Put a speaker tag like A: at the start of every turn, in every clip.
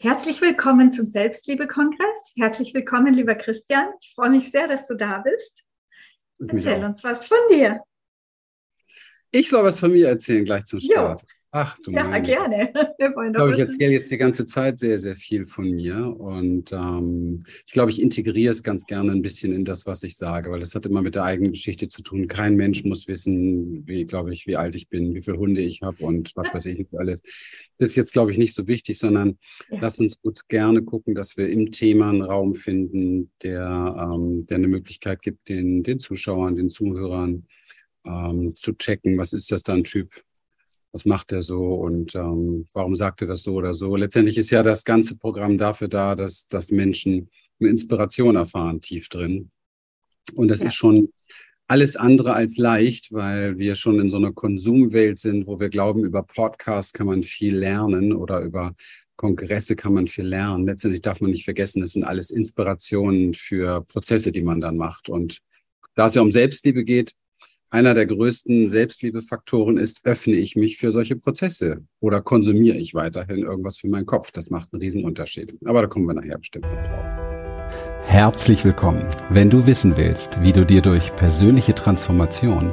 A: Herzlich willkommen zum Selbstliebe-Kongress. Herzlich willkommen, lieber Christian. Ich freue mich sehr, dass du da bist. Erzähl uns was von dir.
B: Ich soll was von mir erzählen gleich zum Start. Jo.
A: Ach du Ja, meine. gerne.
B: Wir wollen ich glaube, ich erzähle jetzt die ganze Zeit sehr, sehr viel von mir. Und ähm, ich glaube, ich integriere es ganz gerne ein bisschen in das, was ich sage, weil das hat immer mit der eigenen Geschichte zu tun. Kein Mensch muss wissen, wie, glaube ich, wie alt ich bin, wie viele Hunde ich habe und was weiß ich nicht alles. Das ist jetzt, glaube ich, nicht so wichtig, sondern ja. lass uns gut gerne gucken, dass wir im Thema einen Raum finden, der, ähm, der eine Möglichkeit gibt, den, den Zuschauern, den Zuhörern ähm, zu checken, was ist das da ein Typ, was macht er so und ähm, warum sagt er das so oder so. Letztendlich ist ja das ganze Programm dafür da, dass, dass Menschen eine Inspiration erfahren tief drin. Und das ja. ist schon alles andere als leicht, weil wir schon in so einer Konsumwelt sind, wo wir glauben, über Podcasts kann man viel lernen oder über Kongresse kann man viel lernen. Letztendlich darf man nicht vergessen, das sind alles Inspirationen für Prozesse, die man dann macht. Und da es ja um Selbstliebe geht, einer der größten Selbstliebefaktoren ist, öffne ich mich für solche Prozesse oder konsumiere ich weiterhin irgendwas für meinen Kopf. Das macht einen Riesenunterschied. Aber da kommen wir nachher bestimmt noch drauf.
C: Herzlich willkommen. Wenn du wissen willst, wie du dir durch persönliche Transformation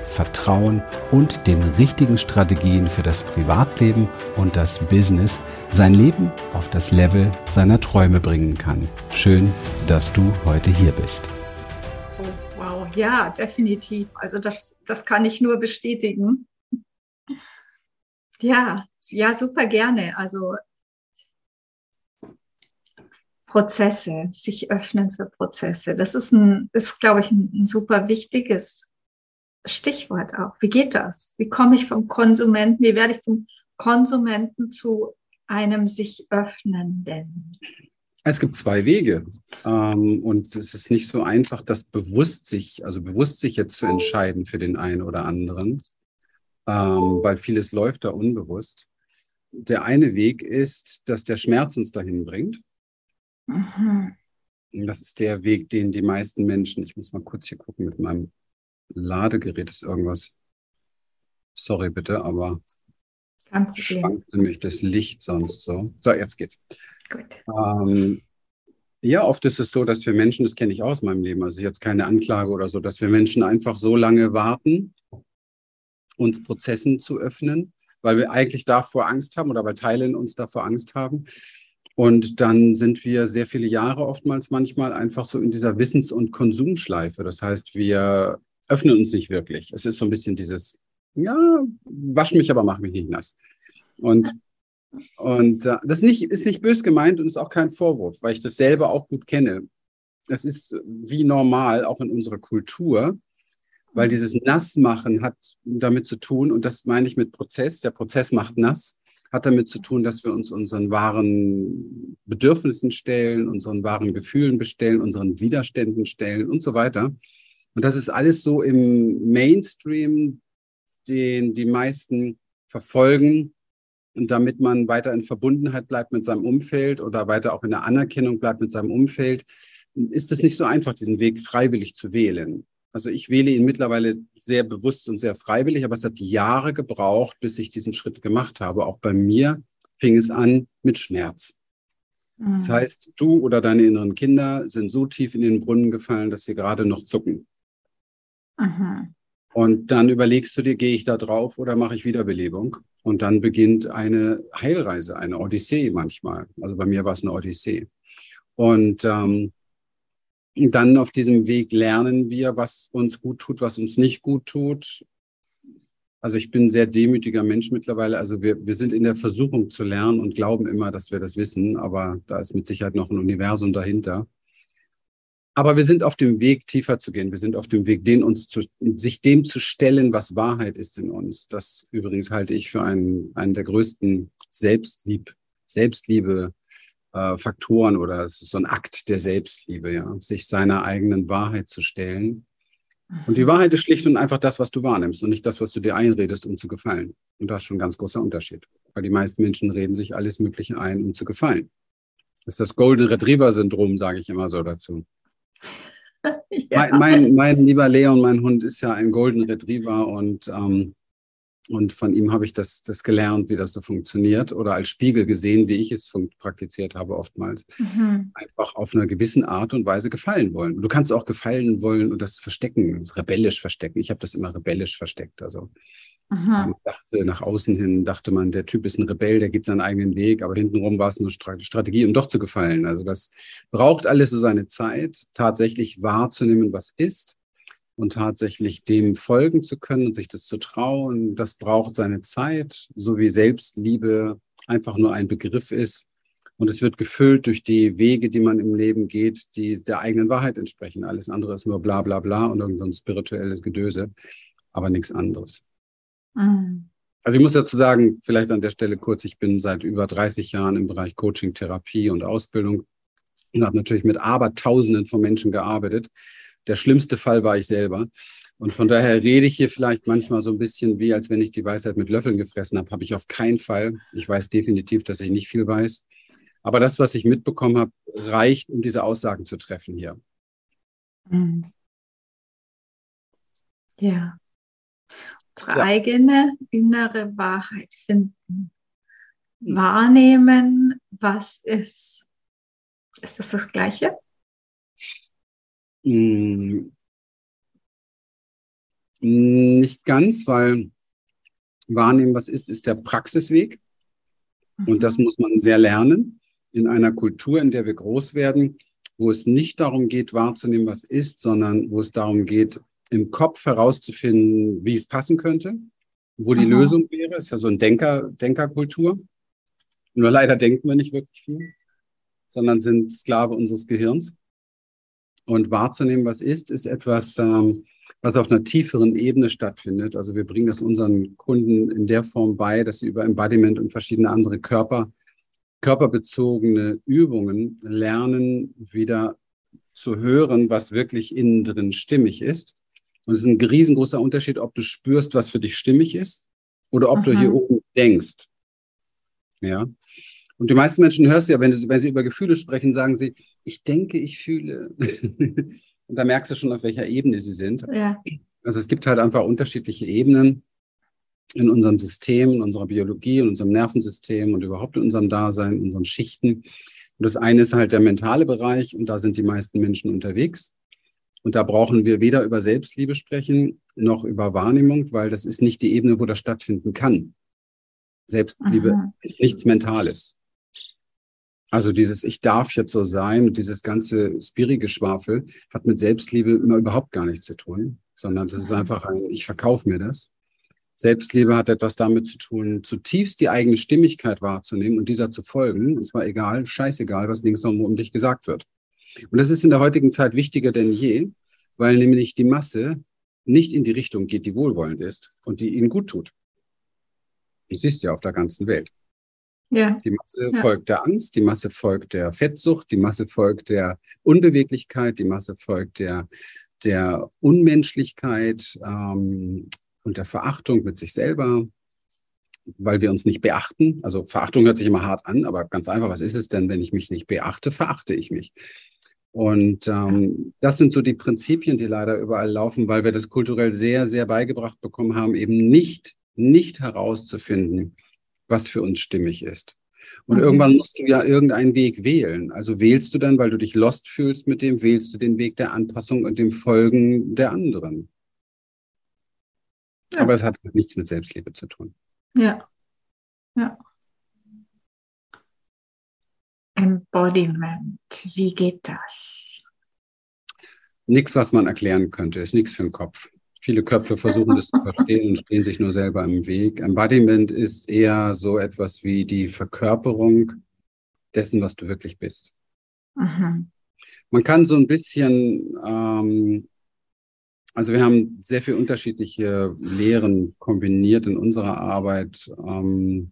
C: Vertrauen und den richtigen Strategien für das Privatleben und das Business sein Leben auf das Level seiner Träume bringen kann. Schön, dass du heute hier bist.
A: Oh, wow, ja, definitiv. Also das, das kann ich nur bestätigen. Ja, ja, super gerne. Also Prozesse, sich öffnen für Prozesse. Das ist ein, ist, glaube ich, ein, ein super wichtiges Stichwort auch. Wie geht das? Wie komme ich vom Konsumenten, wie werde ich vom Konsumenten zu einem sich öffnenden?
B: Es gibt zwei Wege ähm, und es ist nicht so einfach, das bewusst sich, also bewusst sich jetzt zu entscheiden für den einen oder anderen ähm, weil vieles läuft da unbewusst. Der eine Weg ist, dass der Schmerz uns dahin bringt. Mhm. Das ist der Weg, den die meisten Menschen, ich muss mal kurz hier gucken, mit meinem Ladegerät ist irgendwas. Sorry bitte, aber schwankt nämlich das Licht sonst so. So, jetzt geht's. Gut. Ähm, ja, oft ist es so, dass wir Menschen, das kenne ich aus meinem Leben, also jetzt keine Anklage oder so, dass wir Menschen einfach so lange warten, uns Prozessen zu öffnen, weil wir eigentlich davor Angst haben oder weil Teile in uns davor Angst haben. Und dann sind wir sehr viele Jahre oftmals manchmal einfach so in dieser Wissens- und Konsumschleife. Das heißt, wir öffnen uns nicht wirklich. Es ist so ein bisschen dieses, ja, wasch mich, aber mach mich nicht nass. Und, und äh, das nicht, ist nicht bös gemeint und ist auch kein Vorwurf, weil ich das selber auch gut kenne. Das ist wie normal, auch in unserer Kultur, weil dieses Nassmachen hat damit zu tun, und das meine ich mit Prozess, der Prozess macht nass, hat damit zu tun, dass wir uns unseren wahren Bedürfnissen stellen, unseren wahren Gefühlen bestellen, unseren Widerständen stellen und so weiter. Und das ist alles so im Mainstream, den die meisten verfolgen. Und damit man weiter in Verbundenheit bleibt mit seinem Umfeld oder weiter auch in der Anerkennung bleibt mit seinem Umfeld, ist es nicht so einfach, diesen Weg freiwillig zu wählen. Also ich wähle ihn mittlerweile sehr bewusst und sehr freiwillig, aber es hat Jahre gebraucht, bis ich diesen Schritt gemacht habe. Auch bei mir fing es an mit Schmerz. Mhm. Das heißt, du oder deine inneren Kinder sind so tief in den Brunnen gefallen, dass sie gerade noch zucken. Mhm. Und dann überlegst du dir, gehe ich da drauf oder mache ich Wiederbelebung? Und dann beginnt eine Heilreise, eine Odyssee manchmal. Also bei mir war es eine Odyssee. Und ähm, dann auf diesem Weg lernen wir, was uns gut tut, was uns nicht gut tut. Also ich bin ein sehr demütiger Mensch mittlerweile. Also wir, wir sind in der Versuchung zu lernen und glauben immer, dass wir das wissen, aber da ist mit Sicherheit noch ein Universum dahinter. Aber wir sind auf dem Weg, tiefer zu gehen. Wir sind auf dem Weg, den uns zu, sich dem zu stellen, was Wahrheit ist in uns. Das übrigens halte ich für einen, einen der größten Selbstlieb, Selbstliebe äh, Faktoren oder es ist so ein Akt der Selbstliebe, ja, sich seiner eigenen Wahrheit zu stellen Und die Wahrheit ist schlicht und einfach das, was du wahrnimmst und nicht das, was du dir einredest, um zu gefallen. Und das ist schon ein ganz großer Unterschied. Weil die meisten Menschen reden sich alles Mögliche ein, um zu gefallen. Das ist das Golden Retriever Syndrom, sage ich immer so dazu. ja. mein, mein, mein, lieber Leon, mein Hund, ist ja ein Golden Retriever und ähm, und von ihm habe ich das, das gelernt, wie das so funktioniert oder als Spiegel gesehen, wie ich es praktiziert habe oftmals. Mhm. Einfach auf einer gewissen Art und Weise gefallen wollen. Du kannst auch gefallen wollen und das verstecken, rebellisch verstecken. Ich habe das immer rebellisch versteckt. Also mhm. dachte nach außen hin, dachte man, der Typ ist ein Rebell, der geht seinen eigenen Weg, aber hintenrum war es eine Strategie, um doch zu gefallen. Also das braucht alles so seine Zeit, tatsächlich wahrzunehmen, was ist und tatsächlich dem folgen zu können und sich das zu trauen, das braucht seine Zeit, so wie Selbstliebe einfach nur ein Begriff ist. Und es wird gefüllt durch die Wege, die man im Leben geht, die der eigenen Wahrheit entsprechen. Alles andere ist nur bla bla bla und irgendein spirituelles Gedöse, aber nichts anderes. Mhm. Also ich muss dazu sagen, vielleicht an der Stelle kurz, ich bin seit über 30 Jahren im Bereich Coaching, Therapie und Ausbildung und habe natürlich mit Abertausenden von Menschen gearbeitet der schlimmste Fall war ich selber. Und von daher rede ich hier vielleicht manchmal so ein bisschen wie, als wenn ich die Weisheit mit Löffeln gefressen habe. Habe ich auf keinen Fall. Ich weiß definitiv, dass ich nicht viel weiß. Aber das, was ich mitbekommen habe, reicht, um diese Aussagen zu treffen hier.
A: Mhm. Ja. Unsere ja. eigene innere Wahrheit finden. Mhm. Wahrnehmen, was ist. Ist das das Gleiche?
B: Hm, nicht ganz, weil wahrnehmen, was ist, ist der Praxisweg. Und das mhm. muss man sehr lernen in einer Kultur, in der wir groß werden, wo es nicht darum geht, wahrzunehmen, was ist, sondern wo es darum geht, im Kopf herauszufinden, wie es passen könnte, wo die Aha. Lösung wäre. Ist ja so ein Denker, Denkerkultur. Nur leider denken wir nicht wirklich viel, sondern sind Sklave unseres Gehirns. Und wahrzunehmen, was ist, ist etwas, ähm, was auf einer tieferen Ebene stattfindet. Also wir bringen das unseren Kunden in der Form bei, dass sie über Embodiment und verschiedene andere Körper, körperbezogene Übungen lernen, wieder zu hören, was wirklich innen drin stimmig ist. Und es ist ein riesengroßer Unterschied, ob du spürst, was für dich stimmig ist, oder ob Aha. du hier oben denkst. Ja. Und die meisten Menschen hörst du ja, wenn, wenn sie über Gefühle sprechen, sagen sie, ich denke, ich fühle. und da merkst du schon, auf welcher Ebene sie sind. Ja. Also es gibt halt einfach unterschiedliche Ebenen in unserem System, in unserer Biologie, in unserem Nervensystem und überhaupt in unserem Dasein, in unseren Schichten. Und das eine ist halt der mentale Bereich und da sind die meisten Menschen unterwegs. Und da brauchen wir weder über Selbstliebe sprechen noch über Wahrnehmung, weil das ist nicht die Ebene, wo das stattfinden kann. Selbstliebe Aha. ist nichts Mentales. Also dieses Ich darf jetzt so sein und dieses ganze Spiri-Geschwafel hat mit Selbstliebe immer überhaupt gar nichts zu tun, sondern das ist einfach ein Ich verkaufe mir das. Selbstliebe hat etwas damit zu tun, zutiefst die eigene Stimmigkeit wahrzunehmen und dieser zu folgen. Und zwar egal, scheißegal, was links und um dich gesagt wird. Und das ist in der heutigen Zeit wichtiger denn je, weil nämlich die Masse nicht in die Richtung geht, die wohlwollend ist und die ihnen gut tut. Du siehst ja auf der ganzen Welt. Ja. Die Masse ja. folgt der Angst, die Masse folgt der Fettsucht, die Masse folgt der Unbeweglichkeit, die Masse folgt der, der Unmenschlichkeit ähm, und der Verachtung mit sich selber, weil wir uns nicht beachten. Also Verachtung hört sich immer hart an, aber ganz einfach, was ist es denn, wenn ich mich nicht beachte? Verachte ich mich. Und ähm, das sind so die Prinzipien, die leider überall laufen, weil wir das kulturell sehr, sehr beigebracht bekommen haben, eben nicht, nicht herauszufinden, was für uns stimmig ist. Und okay. irgendwann musst du ja irgendeinen Weg wählen. Also wählst du dann, weil du dich lost fühlst mit dem, wählst du den Weg der Anpassung und dem Folgen der anderen. Ja. Aber es hat nichts mit Selbstliebe zu tun.
A: Ja. Ja. Embodiment, wie geht das?
B: Nichts, was man erklären könnte, ist nichts für den Kopf. Viele Köpfe versuchen das zu verstehen und stehen sich nur selber im Weg. Embodiment ist eher so etwas wie die Verkörperung dessen, was du wirklich bist. Mhm. Man kann so ein bisschen, ähm, also wir haben sehr viele unterschiedliche Lehren kombiniert in unserer Arbeit, ähm,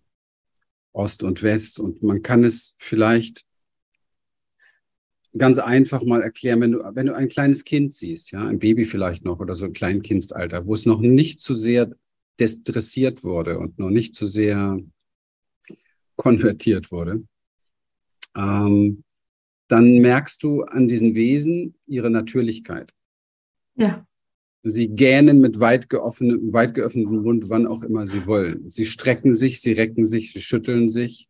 B: Ost und West, und man kann es vielleicht ganz einfach mal erklären, wenn du, wenn du ein kleines Kind siehst, ja, ein Baby vielleicht noch oder so ein Kleinkindsalter, wo es noch nicht zu sehr dressiert wurde und noch nicht zu sehr konvertiert wurde, ähm, dann merkst du an diesen Wesen ihre Natürlichkeit.
A: Ja.
B: Sie gähnen mit weit, geöffnetem, weit geöffnetem Mund, wann auch immer sie wollen. Sie strecken sich, sie recken sich, sie schütteln sich.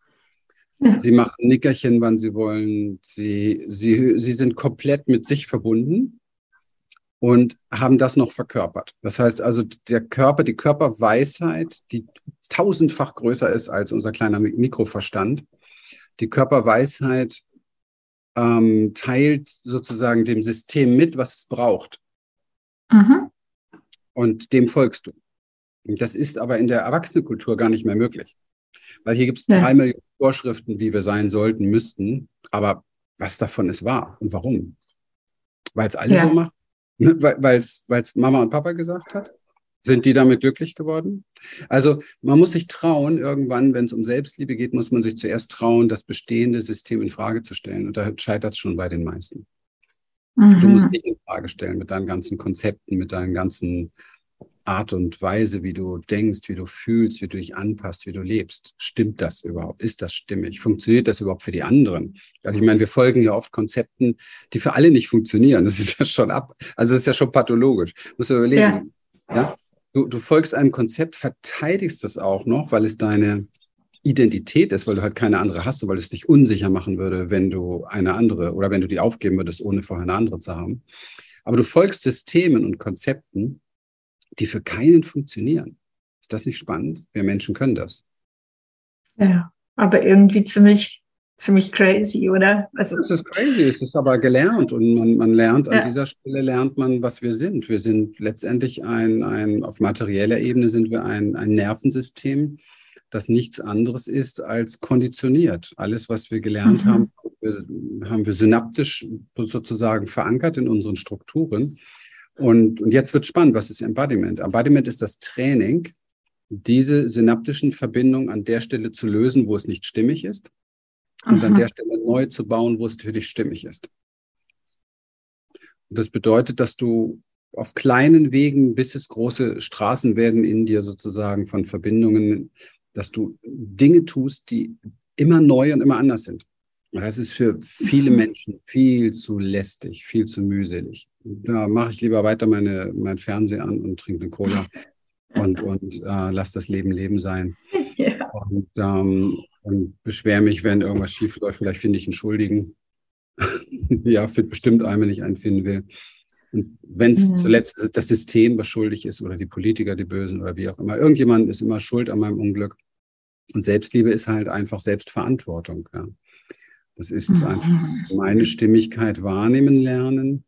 B: Ja. Sie machen Nickerchen, wann sie wollen. Sie, sie, sie sind komplett mit sich verbunden und haben das noch verkörpert. Das heißt also, der Körper, die Körperweisheit, die tausendfach größer ist als unser kleiner Mikroverstand, die Körperweisheit ähm, teilt sozusagen dem System mit, was es braucht. Mhm. Und dem folgst du. Und das ist aber in der Erwachsenenkultur gar nicht mehr möglich. Weil hier gibt es ja. drei Millionen Vorschriften, wie wir sein sollten, müssten. Aber was davon ist wahr und warum? Weil es alle ja. so machen? Weil es Mama und Papa gesagt hat? Sind die damit glücklich geworden? Also man muss sich trauen, irgendwann, wenn es um Selbstliebe geht, muss man sich zuerst trauen, das bestehende System in Frage zu stellen. Und da scheitert es schon bei den meisten. Mhm. Du musst dich in Frage stellen mit deinen ganzen Konzepten, mit deinen ganzen Art und Weise, wie du denkst, wie du fühlst, wie du dich anpasst, wie du lebst. Stimmt das überhaupt? Ist das stimmig? Funktioniert das überhaupt für die anderen? Also ich meine, wir folgen ja oft Konzepten, die für alle nicht funktionieren. Das ist ja schon ab, also das ist ja schon pathologisch. Muss überlegen. Ja. ja? Du, du folgst einem Konzept, verteidigst das auch noch, weil es deine Identität ist, weil du halt keine andere hast, weil es dich unsicher machen würde, wenn du eine andere oder wenn du die aufgeben würdest, ohne vorher eine andere zu haben. Aber du folgst Systemen und Konzepten, die für keinen funktionieren. Ist das nicht spannend? Wir Menschen können das.
A: Ja, aber irgendwie ziemlich, ziemlich crazy, oder?
B: Also es ist crazy, es ist aber gelernt und man, man lernt, ja. an dieser Stelle lernt man, was wir sind. Wir sind letztendlich ein, ein auf materieller Ebene sind wir ein, ein Nervensystem, das nichts anderes ist als konditioniert. Alles, was wir gelernt mhm. haben, haben wir synaptisch sozusagen verankert in unseren Strukturen. Und, und jetzt wird spannend, was ist Embodiment? Embodiment ist das Training, diese synaptischen Verbindungen an der Stelle zu lösen, wo es nicht stimmig ist, und Aha. an der Stelle neu zu bauen, wo es für dich stimmig ist. Und das bedeutet, dass du auf kleinen Wegen, bis es große Straßen werden in dir sozusagen von Verbindungen, dass du Dinge tust, die immer neu und immer anders sind. Und das ist für viele. Menschen viel zu lästig, viel zu mühselig. Da mache ich lieber weiter meine, mein Fernseher an und trinke eine Cola und, und äh, lass das Leben Leben sein. Ja. Und, ähm, und beschwere mich, wenn irgendwas schief läuft. Vielleicht finde ich einen Schuldigen. ja, finde bestimmt einen, wenn ich einen finden will. Und wenn es mhm. zuletzt das System, was schuldig ist, oder die Politiker, die Bösen oder wie auch immer. Irgendjemand ist immer schuld an meinem Unglück. Und Selbstliebe ist halt einfach Selbstverantwortung. Ja. Das ist mhm. einfach meine Stimmigkeit wahrnehmen lernen,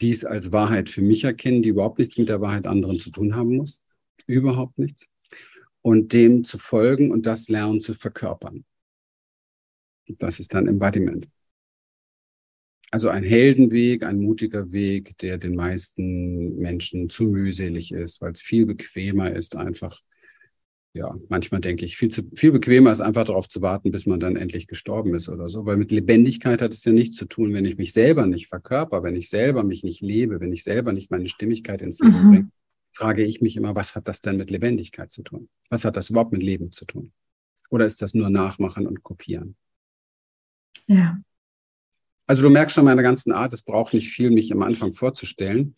B: dies als Wahrheit für mich erkennen, die überhaupt nichts mit der Wahrheit anderen zu tun haben muss. Überhaupt nichts. Und dem zu folgen und das lernen zu verkörpern. Das ist dann Embodiment. Also ein Heldenweg, ein mutiger Weg, der den meisten Menschen zu mühselig ist, weil es viel bequemer ist, einfach ja, manchmal denke ich, viel, zu, viel bequemer ist einfach darauf zu warten, bis man dann endlich gestorben ist oder so. Weil mit Lebendigkeit hat es ja nichts zu tun, wenn ich mich selber nicht verkörper, wenn ich selber mich nicht lebe, wenn ich selber nicht meine Stimmigkeit ins Leben mhm. bringe, frage ich mich immer, was hat das denn mit Lebendigkeit zu tun? Was hat das überhaupt mit Leben zu tun? Oder ist das nur Nachmachen und Kopieren?
A: Ja.
B: Also du merkst schon meine ganzen Art, es braucht nicht viel, mich am Anfang vorzustellen.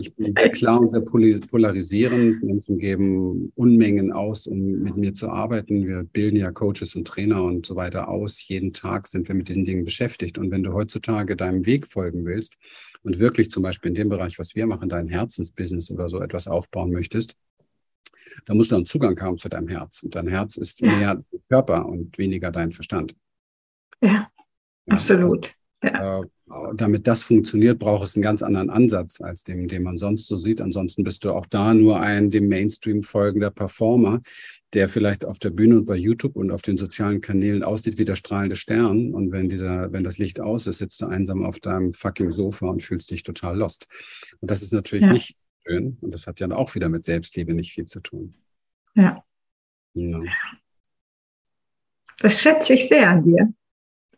B: Ich bin sehr klar und sehr polarisierend. Menschen geben Unmengen aus, um mit mir zu arbeiten. Wir bilden ja Coaches und Trainer und so weiter aus. Jeden Tag sind wir mit diesen Dingen beschäftigt. Und wenn du heutzutage deinem Weg folgen willst und wirklich zum Beispiel in dem Bereich, was wir machen, dein Herzensbusiness oder so etwas aufbauen möchtest, dann musst du einen Zugang haben zu deinem Herz. Und dein Herz ist ja. mehr Körper und weniger dein Verstand.
A: Ja, ja. absolut.
B: Ja. Äh, damit das funktioniert, braucht es einen ganz anderen Ansatz als dem, den man sonst so sieht. Ansonsten bist du auch da nur ein dem Mainstream folgender Performer, der vielleicht auf der Bühne und bei YouTube und auf den sozialen Kanälen aussieht wie der strahlende Stern. Und wenn dieser, wenn das Licht aus ist, sitzt du einsam auf deinem fucking Sofa und fühlst dich total lost. Und das ist natürlich ja. nicht schön. Und das hat ja auch wieder mit Selbstliebe nicht viel zu tun.
A: Ja. ja. Das schätze ich sehr an dir.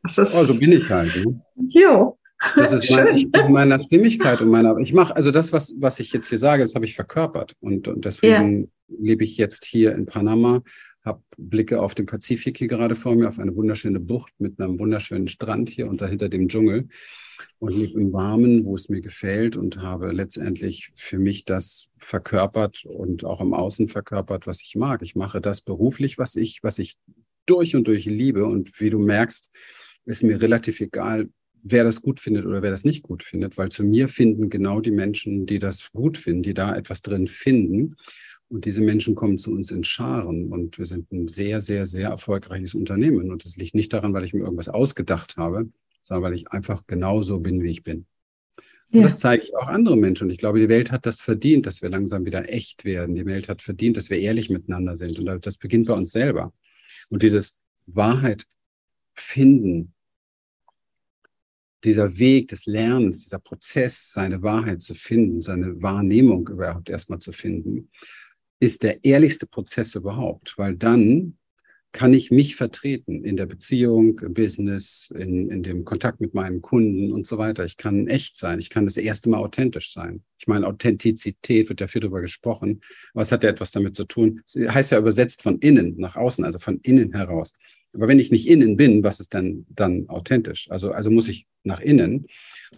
B: Das ist, oh, so bin ich halt.
A: Ne? Jo,
B: Das ist mein, ich bin meiner Stimmigkeit und meiner, ich mache, also das, was, was ich jetzt hier sage, das habe ich verkörpert. Und, und deswegen ja. lebe ich jetzt hier in Panama, habe Blicke auf den Pazifik hier gerade vor mir, auf eine wunderschöne Bucht mit einem wunderschönen Strand hier unter hinter dem Dschungel und lebe im Warmen, wo es mir gefällt und habe letztendlich für mich das verkörpert und auch im Außen verkörpert, was ich mag. Ich mache das beruflich, was ich, was ich durch und durch liebe. Und wie du merkst, ist mir relativ egal, wer das gut findet oder wer das nicht gut findet, weil zu mir finden genau die Menschen, die das gut finden, die da etwas drin finden. Und diese Menschen kommen zu uns in Scharen und wir sind ein sehr, sehr, sehr erfolgreiches Unternehmen. Und das liegt nicht daran, weil ich mir irgendwas ausgedacht habe, sondern weil ich einfach genauso bin, wie ich bin. Und ja. das zeige ich auch anderen Menschen. Und ich glaube, die Welt hat das verdient, dass wir langsam wieder echt werden. Die Welt hat verdient, dass wir ehrlich miteinander sind. Und das beginnt bei uns selber. Und dieses Wahrheit finden, dieser Weg des Lernens, dieser Prozess, seine Wahrheit zu finden, seine Wahrnehmung überhaupt erstmal zu finden, ist der ehrlichste Prozess überhaupt, weil dann kann ich mich vertreten in der Beziehung, im Business, in, in dem Kontakt mit meinen Kunden und so weiter. Ich kann echt sein. Ich kann das erste Mal authentisch sein. Ich meine, Authentizität wird ja viel darüber gesprochen, aber es hat ja etwas damit zu tun. Es heißt ja übersetzt von innen nach außen, also von innen heraus. Aber wenn ich nicht innen bin, was ist dann, dann authentisch? Also, also muss ich nach innen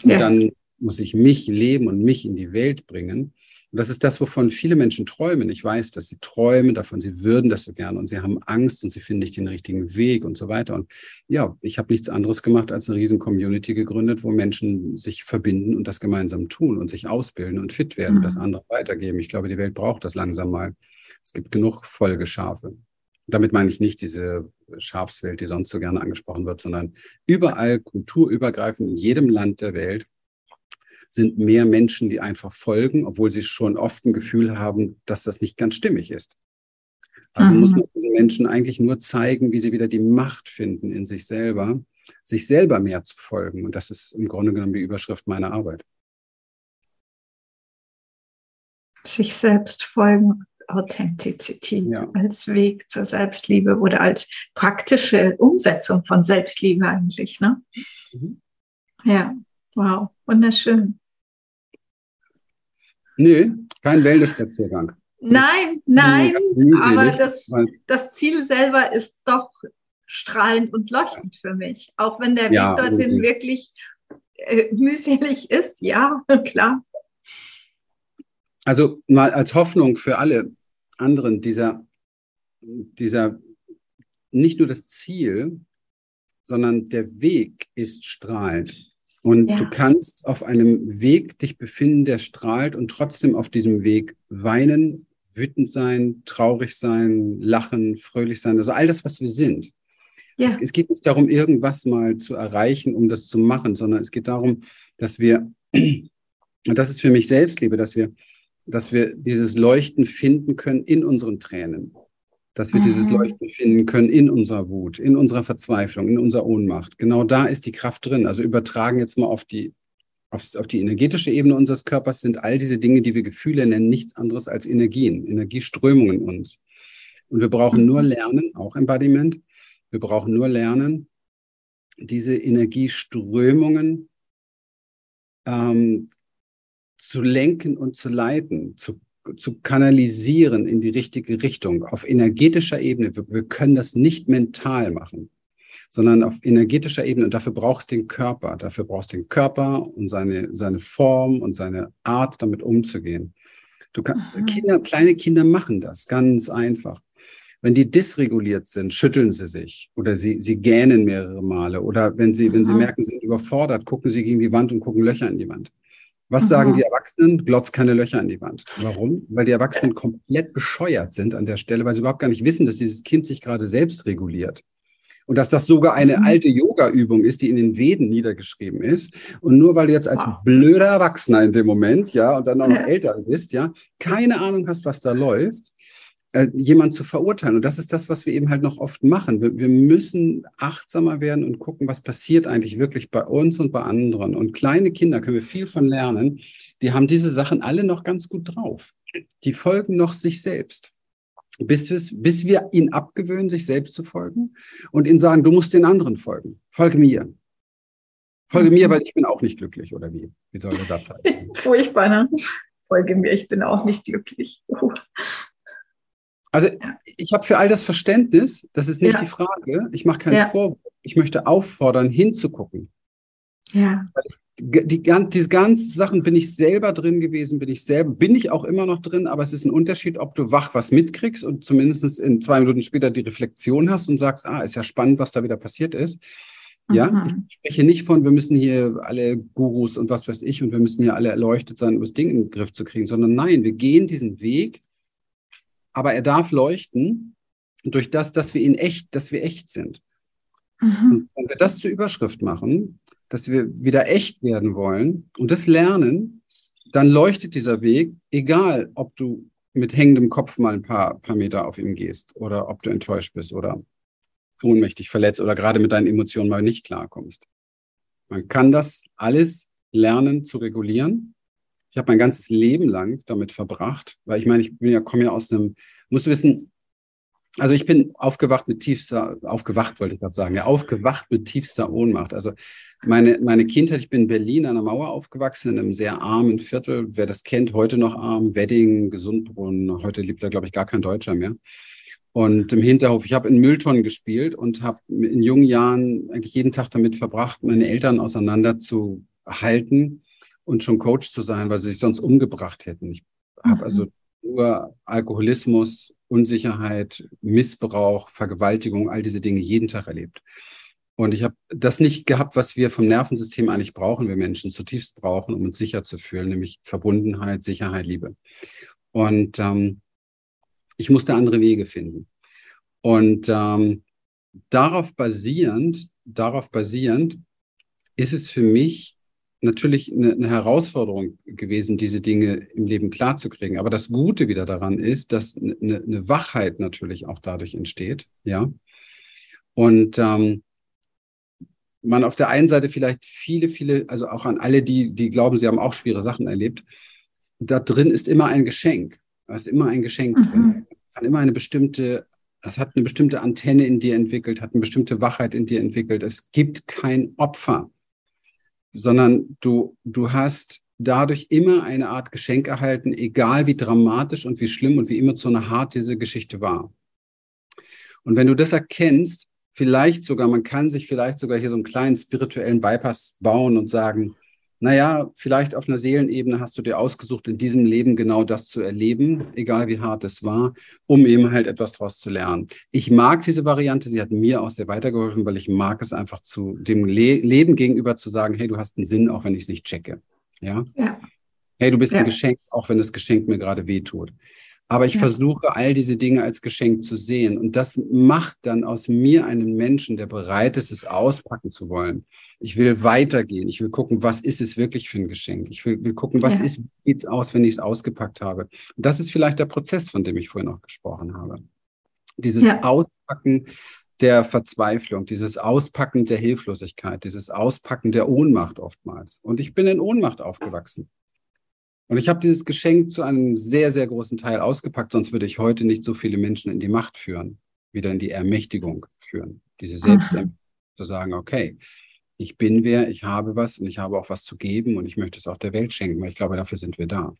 B: und ja. dann muss ich mich leben und mich in die Welt bringen. Und das ist das, wovon viele Menschen träumen. Ich weiß, dass sie träumen davon, sie würden das so gerne und sie haben Angst und sie finden nicht den richtigen Weg und so weiter. Und ja, ich habe nichts anderes gemacht, als eine riesen Community gegründet, wo Menschen sich verbinden und das gemeinsam tun und sich ausbilden und fit werden mhm. und das mhm. andere weitergeben. Ich glaube, die Welt braucht das langsam mal. Es gibt genug Folgeschafe. Damit meine ich nicht diese Schafswelt, die sonst so gerne angesprochen wird, sondern überall kulturübergreifend in jedem Land der Welt sind mehr Menschen, die einfach folgen, obwohl sie schon oft ein Gefühl haben, dass das nicht ganz stimmig ist. Also mhm. muss man diesen Menschen eigentlich nur zeigen, wie sie wieder die Macht finden in sich selber, sich selber mehr zu folgen. Und das ist im Grunde genommen die Überschrift meiner Arbeit.
A: Sich selbst folgen, Authentizität ja. als Weg zur Selbstliebe oder als praktische Umsetzung von Selbstliebe eigentlich. Ne? Mhm. Ja, wow, wunderschön.
B: Nö, kein Wellness-Spaziergang.
A: Nein, nein, aber das, das Ziel selber ist doch strahlend und leuchtend für mich. Auch wenn der ja, Weg dorthin okay. wirklich äh, mühselig ist, ja, klar.
B: Also mal als Hoffnung für alle anderen, dieser, dieser, nicht nur das Ziel, sondern der Weg ist strahlend. Und ja. du kannst auf einem Weg dich befinden, der strahlt und trotzdem auf diesem Weg weinen, wütend sein, traurig sein, lachen, fröhlich sein, also all das, was wir sind. Ja. Es, es, geht nicht darum, irgendwas mal zu erreichen, um das zu machen, sondern es geht darum, dass wir, und das ist für mich Selbstliebe, dass wir, dass wir dieses Leuchten finden können in unseren Tränen dass wir mhm. dieses Leuchten finden können in unserer Wut, in unserer Verzweiflung, in unserer Ohnmacht. Genau da ist die Kraft drin. Also übertragen jetzt mal auf die, auf, auf die energetische Ebene unseres Körpers sind all diese Dinge, die wir Gefühle nennen, nichts anderes als Energien, Energieströmungen in uns. Und wir brauchen mhm. nur lernen, auch Embodiment, wir brauchen nur lernen, diese Energieströmungen ähm, zu lenken und zu leiten, zu zu kanalisieren in die richtige Richtung auf energetischer Ebene. Wir, wir, können das nicht mental machen, sondern auf energetischer Ebene. Und dafür brauchst du den Körper. Dafür brauchst du den Körper und seine, seine Form und seine Art, damit umzugehen. Du kann, Kinder, kleine Kinder machen das ganz einfach. Wenn die dysreguliert sind, schütteln sie sich oder sie, sie gähnen mehrere Male. Oder wenn sie, wenn sie merken, sie sind überfordert, gucken sie gegen die Wand und gucken Löcher in die Wand. Was Aha. sagen die Erwachsenen? Glotz keine Löcher in die Wand. Warum? Weil die Erwachsenen komplett bescheuert sind an der Stelle, weil sie überhaupt gar nicht wissen, dass dieses Kind sich gerade selbst reguliert. Und dass das sogar eine mhm. alte Yoga-Übung ist, die in den Veden niedergeschrieben ist. Und nur weil du jetzt als wow. blöder Erwachsener in dem Moment, ja, und dann auch noch ja. älter bist, ja, keine Ahnung hast, was da läuft, äh, jemand zu verurteilen. Und das ist das, was wir eben halt noch oft machen. Wir, wir, müssen achtsamer werden und gucken, was passiert eigentlich wirklich bei uns und bei anderen. Und kleine Kinder können wir viel von lernen. Die haben diese Sachen alle noch ganz gut drauf. Die folgen noch sich selbst. Bis, bis wir ihn abgewöhnen, sich selbst zu folgen und ihnen sagen, du musst den anderen folgen. Folge mir. Folge mir, weil ich bin auch nicht glücklich, oder wie? Wie soll der Satz sein?
A: Furchtbar, ne? Folge mir, ich bin auch nicht glücklich.
B: Also ich habe für all das Verständnis, das ist nicht ja. die Frage. Ich mache keinen ja. Vorwurf. Ich möchte auffordern, hinzugucken.
A: Ja.
B: Die, die, diese ganzen Sachen bin ich selber drin gewesen, bin ich selber, bin ich auch immer noch drin, aber es ist ein Unterschied, ob du wach was mitkriegst und zumindest in zwei Minuten später die Reflexion hast und sagst, ah, ist ja spannend, was da wieder passiert ist. Ja, mhm. ich spreche nicht von, wir müssen hier alle Gurus und was weiß ich und wir müssen hier alle erleuchtet sein, um das Ding in den Griff zu kriegen, sondern nein, wir gehen diesen Weg, aber er darf leuchten durch das, dass wir ihn echt, dass wir echt sind. Mhm. Und wenn wir das zur Überschrift machen, dass wir wieder echt werden wollen und das lernen, dann leuchtet dieser Weg, egal ob du mit hängendem Kopf mal ein paar, paar Meter auf ihm gehst oder ob du enttäuscht bist oder ohnmächtig verletzt oder gerade mit deinen Emotionen mal nicht klarkommst. Man kann das alles lernen zu regulieren. Ich habe mein ganzes Leben lang damit verbracht, weil ich meine, ich bin ja, komme ja aus einem, musst du wissen, also ich bin aufgewacht mit tiefster, aufgewacht wollte ich gerade sagen, ja, aufgewacht mit tiefster Ohnmacht. Also meine, meine Kindheit, ich bin in Berlin an der Mauer aufgewachsen, in einem sehr armen Viertel. Wer das kennt, heute noch arm, Wedding, Gesundbrunnen. Heute lebt da, glaube ich, gar kein Deutscher mehr. Und im Hinterhof, ich habe in Mülltonnen gespielt und habe in jungen Jahren eigentlich jeden Tag damit verbracht, meine Eltern auseinanderzuhalten und schon Coach zu sein, weil sie sich sonst umgebracht hätten. Ich habe mhm. also nur Alkoholismus, Unsicherheit, Missbrauch, Vergewaltigung, all diese Dinge jeden Tag erlebt. Und ich habe das nicht gehabt, was wir vom Nervensystem eigentlich brauchen, wir Menschen zutiefst brauchen, um uns sicher zu fühlen, nämlich Verbundenheit, Sicherheit, Liebe. Und ähm, ich musste andere Wege finden. Und ähm, darauf basierend, darauf basierend ist es für mich natürlich eine, eine, Herausforderung gewesen, diese Dinge im Leben klarzukriegen. Aber das Gute wieder daran ist, dass eine, eine Wachheit natürlich auch dadurch entsteht, ja. Und ähm, man auf der einen Seite vielleicht viele, viele, also auch an alle, die, die glauben, sie haben auch schwere Sachen erlebt, da drin ist immer ein Geschenk. Da ist immer ein Geschenk mhm. drin. Kann immer eine bestimmte, das hat eine bestimmte Antenne in dir entwickelt, hat eine bestimmte Wachheit in dir entwickelt. Es gibt kein Opfer sondern du, du hast dadurch immer eine Art Geschenk erhalten, egal wie dramatisch und wie schlimm und wie emotional hart diese Geschichte war. Und wenn du das erkennst, vielleicht sogar, man kann sich vielleicht sogar hier so einen kleinen spirituellen Bypass bauen und sagen, naja, vielleicht auf einer Seelenebene hast du dir ausgesucht, in diesem Leben genau das zu erleben, egal wie hart es war, um eben halt etwas daraus zu lernen. Ich mag diese Variante, sie hat mir auch sehr weitergeholfen, weil ich mag es einfach zu dem Le Leben gegenüber zu sagen, hey, du hast einen Sinn, auch wenn ich es nicht checke. Ja? ja. Hey, du bist ja. ein Geschenk, auch wenn das Geschenk mir gerade wehtut. Aber ich ja. versuche, all diese Dinge als Geschenk zu sehen. Und das macht dann aus mir einen Menschen, der bereit ist, es auspacken zu wollen. Ich will weitergehen. Ich will gucken, was ist es wirklich für ein Geschenk. Ich will, will gucken, was ja. ist, wie sieht es aus, wenn ich es ausgepackt habe. Und das ist vielleicht der Prozess, von dem ich vorhin noch gesprochen habe. Dieses ja. Auspacken der Verzweiflung, dieses Auspacken der Hilflosigkeit, dieses Auspacken der Ohnmacht oftmals. Und ich bin in Ohnmacht aufgewachsen. Und ich habe dieses Geschenk zu einem sehr, sehr großen Teil ausgepackt, sonst würde ich heute nicht so viele Menschen in die Macht führen, wieder in die Ermächtigung führen. Diese Selbstermächtigung, zu sagen, okay, ich bin wer, ich habe was und ich habe auch was zu geben und ich möchte es auch der Welt schenken, weil ich glaube, dafür sind wir da.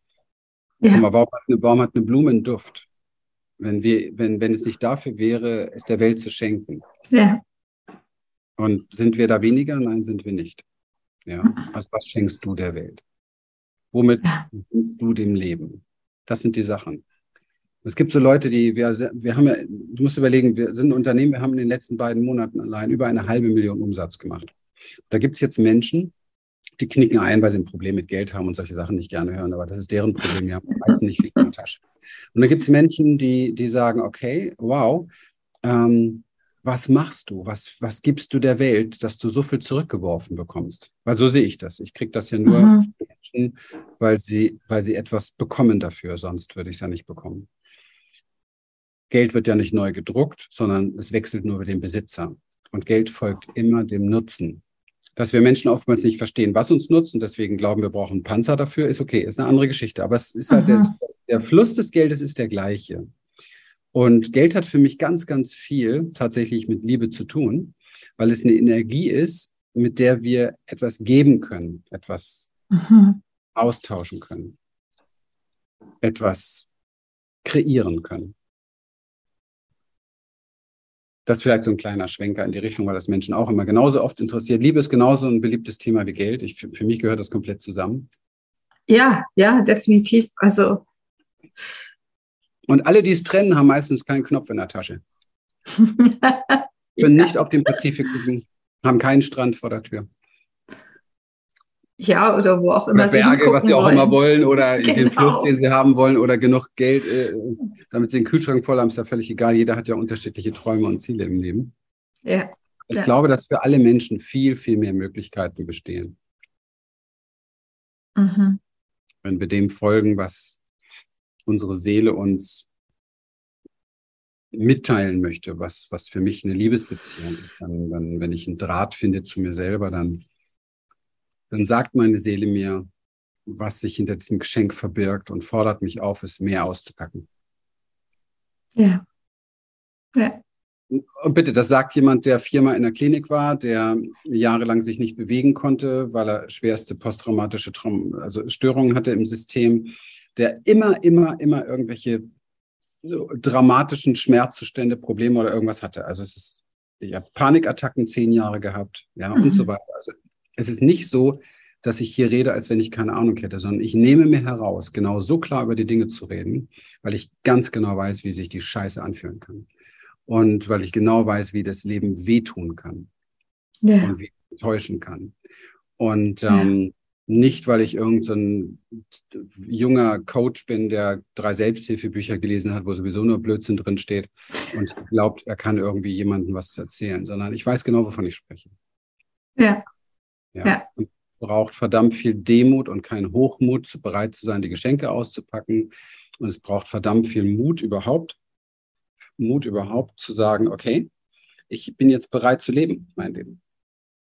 B: Ja. Aber warum hat, eine, warum hat eine Blume einen Duft? Wenn, wir, wenn, wenn es nicht dafür wäre, es der Welt zu schenken. Ja. Und sind wir da weniger? Nein, sind wir nicht. Ja. Also was schenkst du der Welt? Womit ja. du dem Leben? Das sind die Sachen. Es gibt so Leute, die, wir, wir haben ja, du musst überlegen, wir sind ein Unternehmen, wir haben in den letzten beiden Monaten allein über eine halbe Million Umsatz gemacht. Da gibt es jetzt Menschen, die knicken ein, weil sie ein Problem mit Geld haben und solche Sachen nicht gerne hören, aber das ist deren Problem, die haben meistens nicht viel in der Tasche. Und da gibt es Menschen, die, die sagen, okay, wow, ähm, was machst du? Was, was gibst du der Welt, dass du so viel zurückgeworfen bekommst? Weil so sehe ich das. Ich kriege das ja nur mhm. Menschen, weil sie, weil sie etwas bekommen dafür, sonst würde ich es ja nicht bekommen. Geld wird ja nicht neu gedruckt, sondern es wechselt nur mit dem Besitzer. Und Geld folgt immer dem Nutzen. Dass wir Menschen oftmals nicht verstehen, was uns nutzt und deswegen glauben, wir brauchen einen Panzer dafür, ist okay, ist eine andere Geschichte. Aber es ist halt der, der Fluss des Geldes ist der gleiche. Und Geld hat für mich ganz, ganz viel tatsächlich mit Liebe zu tun, weil es eine Energie ist, mit der wir etwas geben können, etwas mhm. austauschen können, etwas kreieren können. Das ist vielleicht so ein kleiner Schwenker in die Richtung, weil das Menschen auch immer genauso oft interessiert. Liebe ist genauso ein beliebtes Thema wie Geld. Ich, für mich gehört das komplett zusammen.
A: Ja, ja, definitiv. Also.
B: Und alle, die es trennen, haben meistens keinen Knopf in der Tasche. Können ja. nicht auf den Pazifik haben keinen Strand vor der Tür.
A: Ja, oder wo auch immer
B: oder Berge, was sie auch wollen. immer wollen, oder genau. den Fluss, den sie haben wollen, oder genug Geld, äh, damit sie den Kühlschrank voll haben, ist ja völlig egal. Jeder hat ja unterschiedliche Träume und Ziele im Leben. Ja. Ich ja. glaube, dass für alle Menschen viel, viel mehr Möglichkeiten bestehen. Mhm. Wenn wir dem folgen, was unsere Seele uns mitteilen möchte, was, was für mich eine Liebesbeziehung ist. Dann, dann, wenn ich einen Draht finde zu mir selber, dann, dann sagt meine Seele mir, was sich hinter diesem Geschenk verbirgt und fordert mich auf, es mehr auszupacken.
A: Ja. Ja.
B: Und bitte, das sagt jemand, der viermal in der Klinik war, der jahrelang sich nicht bewegen konnte, weil er schwerste posttraumatische Traum also Störungen hatte im System, der immer, immer, immer irgendwelche dramatischen Schmerzzustände, Probleme oder irgendwas hatte. Also es ist, ich habe Panikattacken zehn Jahre gehabt, ja, mhm. und so weiter. Also es ist nicht so, dass ich hier rede, als wenn ich keine Ahnung hätte, sondern ich nehme mir heraus, genau so klar über die Dinge zu reden, weil ich ganz genau weiß, wie sich die Scheiße anfühlen kann. Und weil ich genau weiß, wie das Leben wehtun kann. Ja. Und wie es täuschen kann. Und ähm, nicht, weil ich irgendein so junger Coach bin, der drei Selbsthilfebücher gelesen hat, wo sowieso nur Blödsinn drin steht und glaubt, er kann irgendwie jemandem was erzählen, sondern ich weiß genau, wovon ich spreche.
A: Ja.
B: Ja. ja. Braucht verdammt viel Demut und kein Hochmut, bereit zu sein, die Geschenke auszupacken. Und es braucht verdammt viel Mut überhaupt, Mut überhaupt zu sagen, okay, ich bin jetzt bereit zu leben, mein Leben.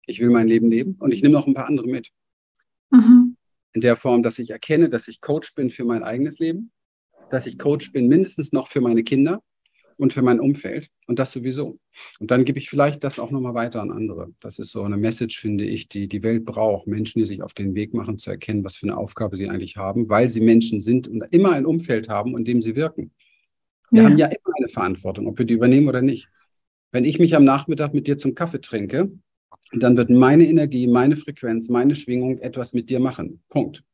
B: Ich will mein Leben leben und ich nehme noch ein paar andere mit. Mhm. In der Form, dass ich erkenne, dass ich Coach bin für mein eigenes Leben, dass ich Coach bin mindestens noch für meine Kinder und für mein Umfeld und das sowieso. Und dann gebe ich vielleicht das auch nochmal weiter an andere. Das ist so eine Message, finde ich, die die Welt braucht. Menschen, die sich auf den Weg machen, zu erkennen, was für eine Aufgabe sie eigentlich haben, weil sie Menschen sind und immer ein Umfeld haben, in dem sie wirken. Wir ja. haben ja immer eine Verantwortung, ob wir die übernehmen oder nicht. Wenn ich mich am Nachmittag mit dir zum Kaffee trinke, dann wird meine Energie, meine Frequenz, meine Schwingung etwas mit dir machen. Punkt.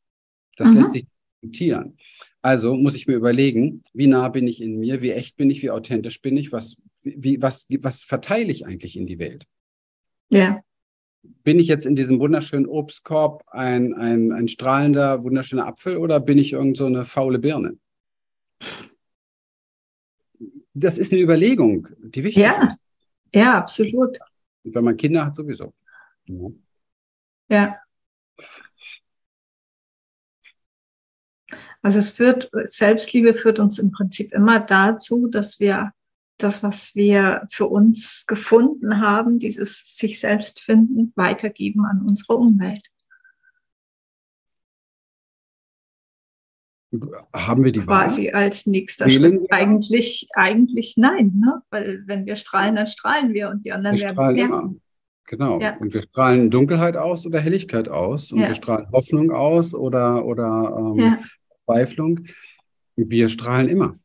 B: Das mhm. lässt sich diskutieren. Also muss ich mir überlegen, wie nah bin ich in mir, wie echt bin ich, wie authentisch bin ich, was, wie, was, was verteile ich eigentlich in die Welt?
A: Ja.
B: Bin ich jetzt in diesem wunderschönen Obstkorb ein, ein, ein strahlender, wunderschöner Apfel oder bin ich irgend so eine faule Birne? Das ist eine Überlegung, die wichtig
A: ja.
B: ist.
A: Ja, absolut.
B: Und wenn man Kinder hat, sowieso.
A: Ja. Also es führt, Selbstliebe führt uns im Prinzip immer dazu, dass wir das, was wir für uns gefunden haben, dieses sich selbst finden, weitergeben an unsere Umwelt.
B: Haben wir die
A: Quasi Wahl? als nächster Schritt. Eigentlich, eigentlich nein, ne? weil wenn wir strahlen, dann strahlen wir und die anderen werden es merken.
B: Genau. Ja. Und wir strahlen Dunkelheit aus oder Helligkeit aus. Und ja. wir strahlen Hoffnung aus oder, oder ähm, ja. Verzweiflung. Wir strahlen immer.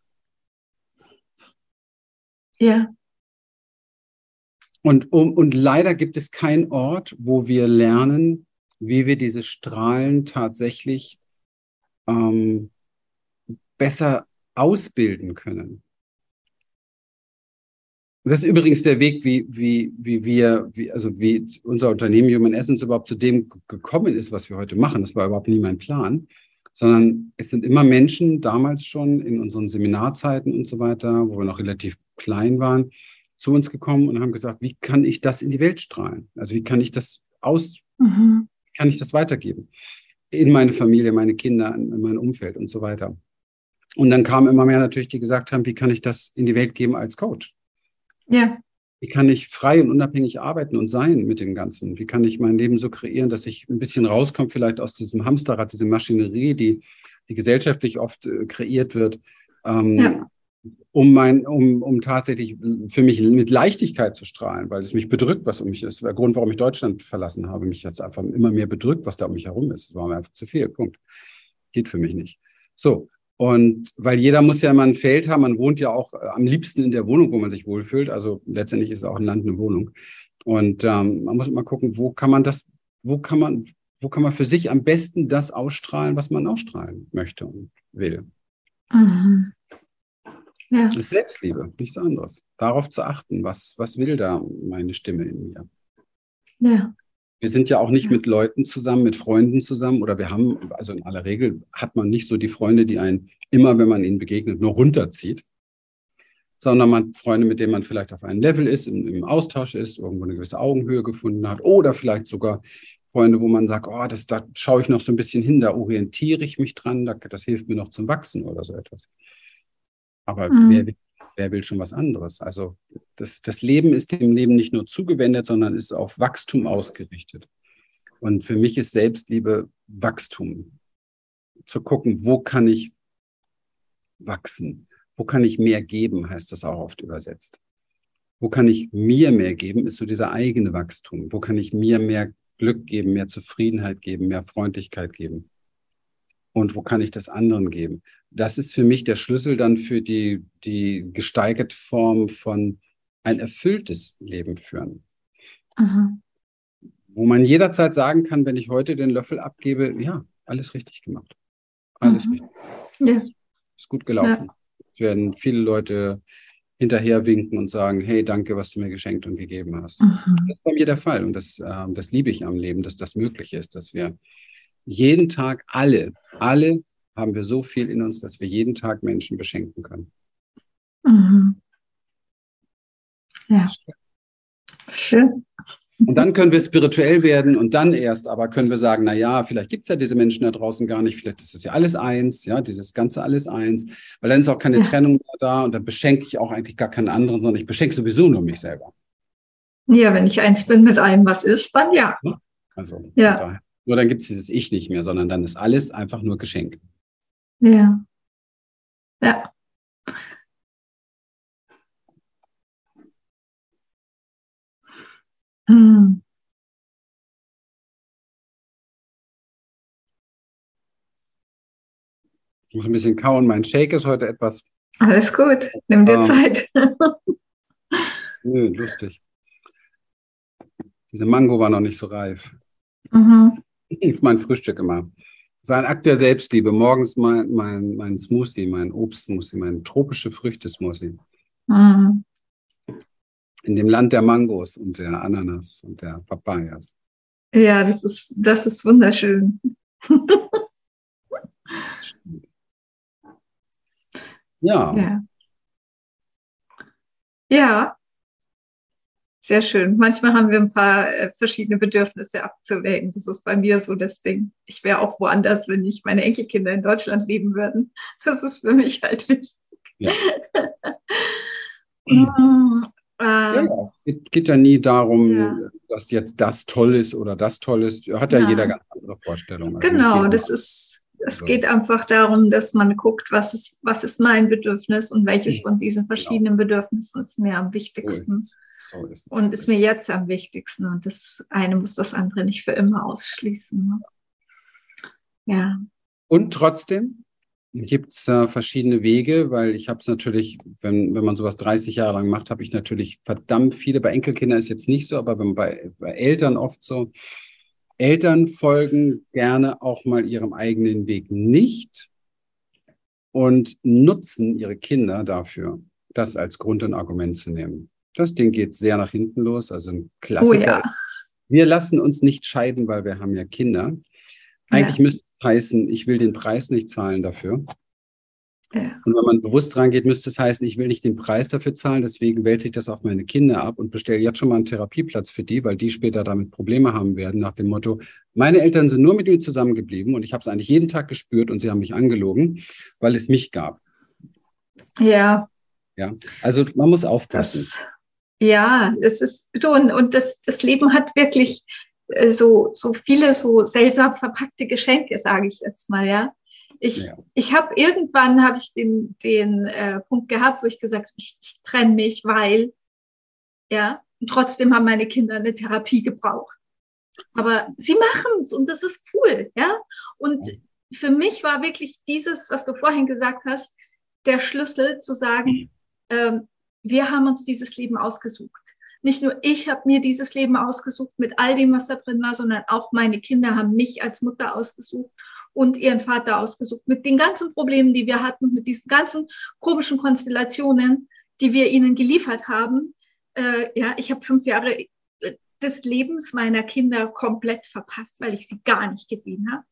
A: Ja.
B: Und, um, und leider gibt es keinen Ort, wo wir lernen, wie wir diese Strahlen tatsächlich ähm, besser ausbilden können. Das ist übrigens der Weg, wie, wie, wie wir, wie, also wie unser Unternehmen Human Essence überhaupt zu dem gekommen ist, was wir heute machen. Das war überhaupt nie mein Plan, sondern es sind immer Menschen damals schon in unseren Seminarzeiten und so weiter, wo wir noch relativ klein waren, zu uns gekommen und haben gesagt, wie kann ich das in die Welt strahlen? Also wie kann ich das aus, mhm. kann ich das weitergeben? In meine Familie, meine Kinder, in mein Umfeld und so weiter. Und dann kamen immer mehr natürlich, die gesagt haben, wie kann ich das in die Welt geben als Coach?
A: Ja.
B: Wie kann ich frei und unabhängig arbeiten und sein mit dem Ganzen? Wie kann ich mein Leben so kreieren, dass ich ein bisschen rauskomme, vielleicht aus diesem Hamsterrad, diese Maschinerie, die, die gesellschaftlich oft äh, kreiert wird? Ähm, ja. um mein, um, um tatsächlich für mich mit Leichtigkeit zu strahlen, weil es mich bedrückt, was um mich ist. Der Grund, warum ich Deutschland verlassen habe, mich jetzt einfach immer mehr bedrückt, was da um mich herum ist. Das war mir einfach zu viel. Punkt. Geht für mich nicht. So. Und weil jeder muss ja immer ein Feld haben, man wohnt ja auch äh, am liebsten in der Wohnung, wo man sich wohlfühlt. Also letztendlich ist auch ein Land eine Wohnung. Und ähm, man muss immer gucken, wo kann man das, wo kann man, wo kann man für sich am besten das ausstrahlen, was man ausstrahlen möchte und will. Mhm. Ja. Das ist Selbstliebe, nichts anderes. Darauf zu achten, was, was will da meine Stimme in mir. Ja. Wir sind ja auch nicht mit Leuten zusammen, mit Freunden zusammen oder wir haben, also in aller Regel hat man nicht so die Freunde, die einen immer, wenn man ihnen begegnet, nur runterzieht, sondern man Freunde, mit denen man vielleicht auf einem Level ist, im, im Austausch ist, irgendwo eine gewisse Augenhöhe gefunden hat oder vielleicht sogar Freunde, wo man sagt, oh, das, da schaue ich noch so ein bisschen hin, da orientiere ich mich dran, da, das hilft mir noch zum Wachsen oder so etwas. Aber mhm. wer, will, wer will schon was anderes? Also das, das Leben ist dem Leben nicht nur zugewendet, sondern ist auf Wachstum ausgerichtet. Und für mich ist Selbstliebe Wachstum. Zu gucken, wo kann ich wachsen? Wo kann ich mehr geben, heißt das auch oft übersetzt. Wo kann ich mir mehr geben, ist so dieser eigene Wachstum. Wo kann ich mir mehr Glück geben, mehr Zufriedenheit geben, mehr Freundlichkeit geben? Und wo kann ich das anderen geben? Das ist für mich der Schlüssel dann für die, die gesteigerte Form von ein erfülltes Leben führen. Aha. Wo man jederzeit sagen kann, wenn ich heute den Löffel abgebe, ja, alles richtig gemacht. Alles mhm. richtig. Ja. Ist gut gelaufen. Ja. Es werden viele Leute hinterher winken und sagen, hey, danke, was du mir geschenkt und gegeben hast. Mhm. Das ist bei mir der Fall und das, äh, das liebe ich am Leben, dass das möglich ist, dass wir jeden Tag alle, alle haben wir so viel in uns, dass wir jeden Tag Menschen beschenken können. Mhm.
A: Ja. Schön.
B: Und dann können wir spirituell werden und dann erst aber können wir sagen, na ja, vielleicht gibt es ja diese Menschen da draußen gar nicht, vielleicht ist es ja alles eins, ja, dieses ganze alles eins, weil dann ist auch keine ja. Trennung mehr da und dann beschenke ich auch eigentlich gar keinen anderen, sondern ich beschenke sowieso nur mich selber.
A: Ja, wenn ich eins bin mit allem, was ist, dann ja.
B: Also, ja. nur dann gibt es dieses Ich nicht mehr, sondern dann ist alles einfach nur Geschenk.
A: Ja. Ja. Hm.
B: Ich muss ein bisschen kauen. Mein Shake ist heute etwas.
A: Alles gut. Nimm dir ähm, Zeit.
B: Nö, lustig. Diese Mango war noch nicht so reif. Mhm. Das ist mein Frühstück immer. Sein Akt der Selbstliebe. Morgens mein, mein, mein Smoothie, mein Obstsmoothie, mein tropische Früchte-Smoothie. Mhm. In dem Land der Mangos und der Ananas und der Papayas.
A: Ja, das ist, das ist wunderschön.
B: ja.
A: ja. Ja, sehr schön. Manchmal haben wir ein paar äh, verschiedene Bedürfnisse abzuwägen. Das ist bei mir so das Ding. Ich wäre auch woanders, wenn nicht meine Enkelkinder in Deutschland leben würden. Das ist für mich halt wichtig. Ja.
B: äh, ja, es geht, geht, ja nie darum, ja. dass jetzt das toll ist oder das toll ist. Hat ja, ja. jeder ganz andere Vorstellungen.
A: Also genau, das ist, es also. geht einfach darum, dass man guckt, was ist, was ist mein Bedürfnis und welches hm. von diesen genau. verschiedenen genau. Bedürfnissen ist mir am wichtigsten. So so ist und ist mir jetzt am wichtigsten. Und das eine muss das andere nicht für immer ausschließen. Ne? Ja.
B: Und trotzdem gibt es äh, verschiedene Wege, weil ich habe es natürlich, wenn, wenn man sowas 30 Jahre lang macht, habe ich natürlich verdammt viele. Bei Enkelkindern ist jetzt nicht so, aber bei, bei Eltern oft so. Eltern folgen gerne auch mal ihrem eigenen Weg nicht und nutzen ihre Kinder dafür, das als Grund und Argument zu nehmen. Das Ding geht sehr nach hinten los, also ein Klassiker. Oh, ja. Wir lassen uns nicht scheiden, weil wir haben ja Kinder. Eigentlich ja. müsste es heißen, ich will den Preis nicht zahlen dafür. Ja. Und wenn man bewusst rangeht, müsste es heißen, ich will nicht den Preis dafür zahlen, deswegen wälze ich das auf meine Kinder ab und bestelle jetzt schon mal einen Therapieplatz für die, weil die später damit Probleme haben werden, nach dem Motto, meine Eltern sind nur mit mir zusammengeblieben und ich habe es eigentlich jeden Tag gespürt und sie haben mich angelogen, weil es mich gab.
A: Ja.
B: Ja, also man muss aufpassen. Das
A: ja, es ist, und, und das, das Leben hat wirklich äh, so, so viele so seltsam verpackte Geschenke, sage ich jetzt mal, ja. Ich, ja. ich habe irgendwann habe ich den, den äh, Punkt gehabt, wo ich gesagt habe, ich, ich trenne mich, weil, ja, und trotzdem haben meine Kinder eine Therapie gebraucht. Aber sie machen es und das ist cool, ja. Und für mich war wirklich dieses, was du vorhin gesagt hast, der Schlüssel zu sagen, ähm, wir haben uns dieses Leben ausgesucht. Nicht nur ich habe mir dieses Leben ausgesucht mit all dem, was da drin war, sondern auch meine Kinder haben mich als Mutter ausgesucht und ihren Vater ausgesucht. Mit den ganzen Problemen, die wir hatten, mit diesen ganzen komischen Konstellationen, die wir ihnen geliefert haben. Äh, ja, ich habe fünf Jahre äh, des Lebens meiner Kinder komplett verpasst, weil ich sie gar nicht gesehen habe.